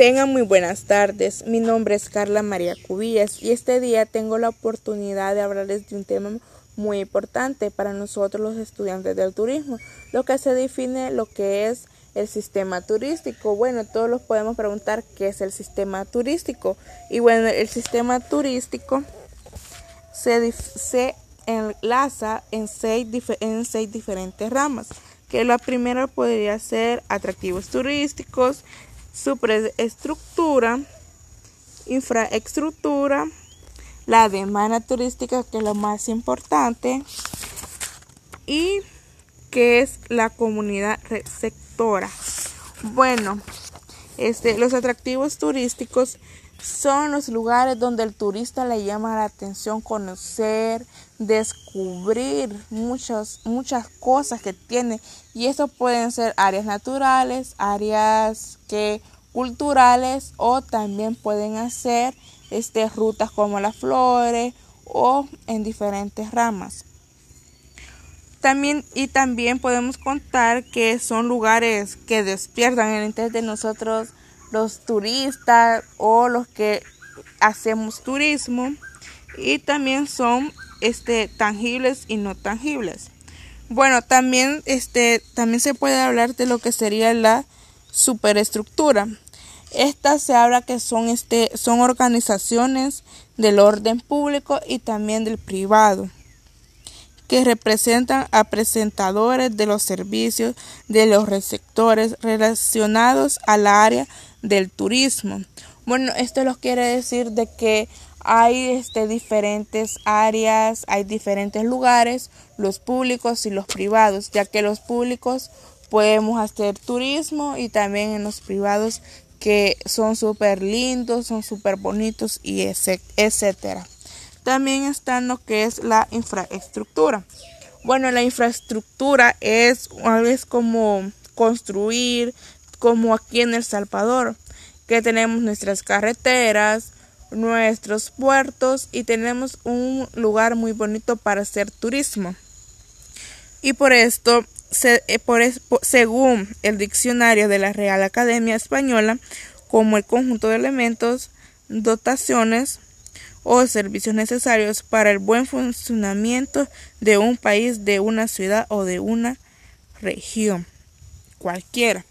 Tengan muy buenas tardes. Mi nombre es Carla María Cubillas y este día tengo la oportunidad de hablarles de un tema muy importante para nosotros los estudiantes del turismo, lo que se define lo que es el sistema turístico. Bueno, todos los podemos preguntar qué es el sistema turístico. Y bueno, el sistema turístico se, se enlaza en seis, en seis diferentes ramas, que la primera podría ser atractivos turísticos, superestructura, infraestructura, la demanda turística, que es lo más importante, y que es la comunidad receptora. Bueno, este, los atractivos turísticos son los lugares donde el turista le llama la atención conocer, descubrir muchas, muchas cosas que tiene. Y eso pueden ser áreas naturales, áreas que culturales o también pueden hacer este, rutas como las flores o en diferentes ramas. También, y también podemos contar que son lugares que despiertan el interés de nosotros los turistas o los que hacemos turismo y también son este tangibles y no tangibles. Bueno, también este también se puede hablar de lo que sería la superestructura. Esta se habla que son este son organizaciones del orden público y también del privado que representan a presentadores de los servicios de los receptores relacionados al área del turismo. Bueno, esto lo quiere decir de que hay este, diferentes áreas, hay diferentes lugares, los públicos y los privados, ya que los públicos podemos hacer turismo y también en los privados que son súper lindos, son súper bonitos y etcétera. También está lo que es la infraestructura. Bueno, la infraestructura es, es como construir, como aquí en El Salvador, que tenemos nuestras carreteras, nuestros puertos y tenemos un lugar muy bonito para hacer turismo. Y por esto, eh, según el diccionario de la Real Academia Española, como el conjunto de elementos, dotaciones o servicios necesarios para el buen funcionamiento de un país, de una ciudad o de una región, cualquiera.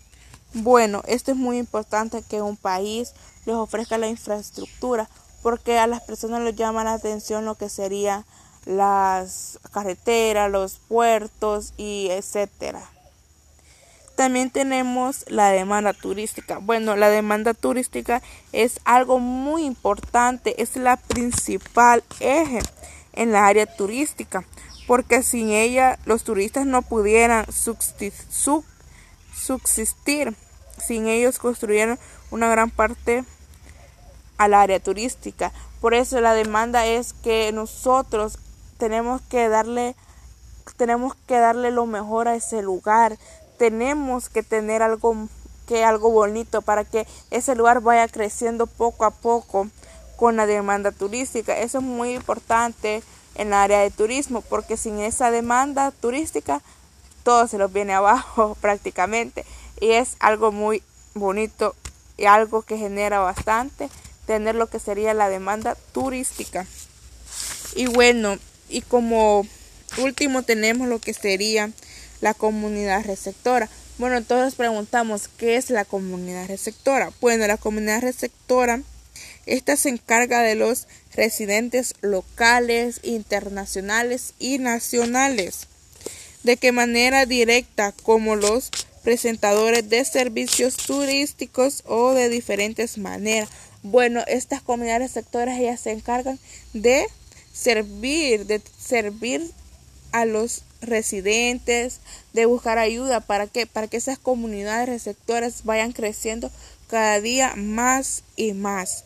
Bueno, esto es muy importante que un país les ofrezca la infraestructura porque a las personas les llama la atención lo que serían las carreteras, los puertos y etcétera. También tenemos la demanda turística. Bueno, la demanda turística es algo muy importante, es la principal eje en la área turística, porque sin ella los turistas no pudieran subsistir. Sin ellos construyeron una gran parte al área turística. Por eso la demanda es que nosotros tenemos que darle tenemos que darle lo mejor a ese lugar. Tenemos que tener algo que algo bonito para que ese lugar vaya creciendo poco a poco con la demanda turística. Eso es muy importante en el área de turismo porque sin esa demanda turística todo se los viene abajo prácticamente. Y es algo muy bonito y algo que genera bastante tener lo que sería la demanda turística. Y bueno, y como último tenemos lo que sería la comunidad receptora. Bueno, entonces preguntamos, ¿qué es la comunidad receptora? Bueno, la comunidad receptora, esta se encarga de los residentes locales, internacionales y nacionales de qué manera directa como los presentadores de servicios turísticos o de diferentes maneras. Bueno, estas comunidades sectores ellas se encargan de servir, de servir a los residentes, de buscar ayuda para que para que esas comunidades receptoras vayan creciendo cada día más y más.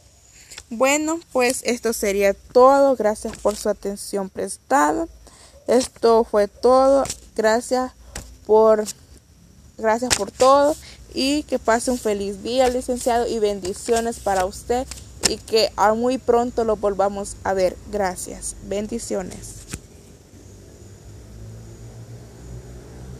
Bueno, pues esto sería todo. Gracias por su atención prestada. Esto fue todo. Gracias por gracias por todo y que pase un feliz día, licenciado, y bendiciones para usted y que muy pronto lo volvamos a ver. Gracias. Bendiciones.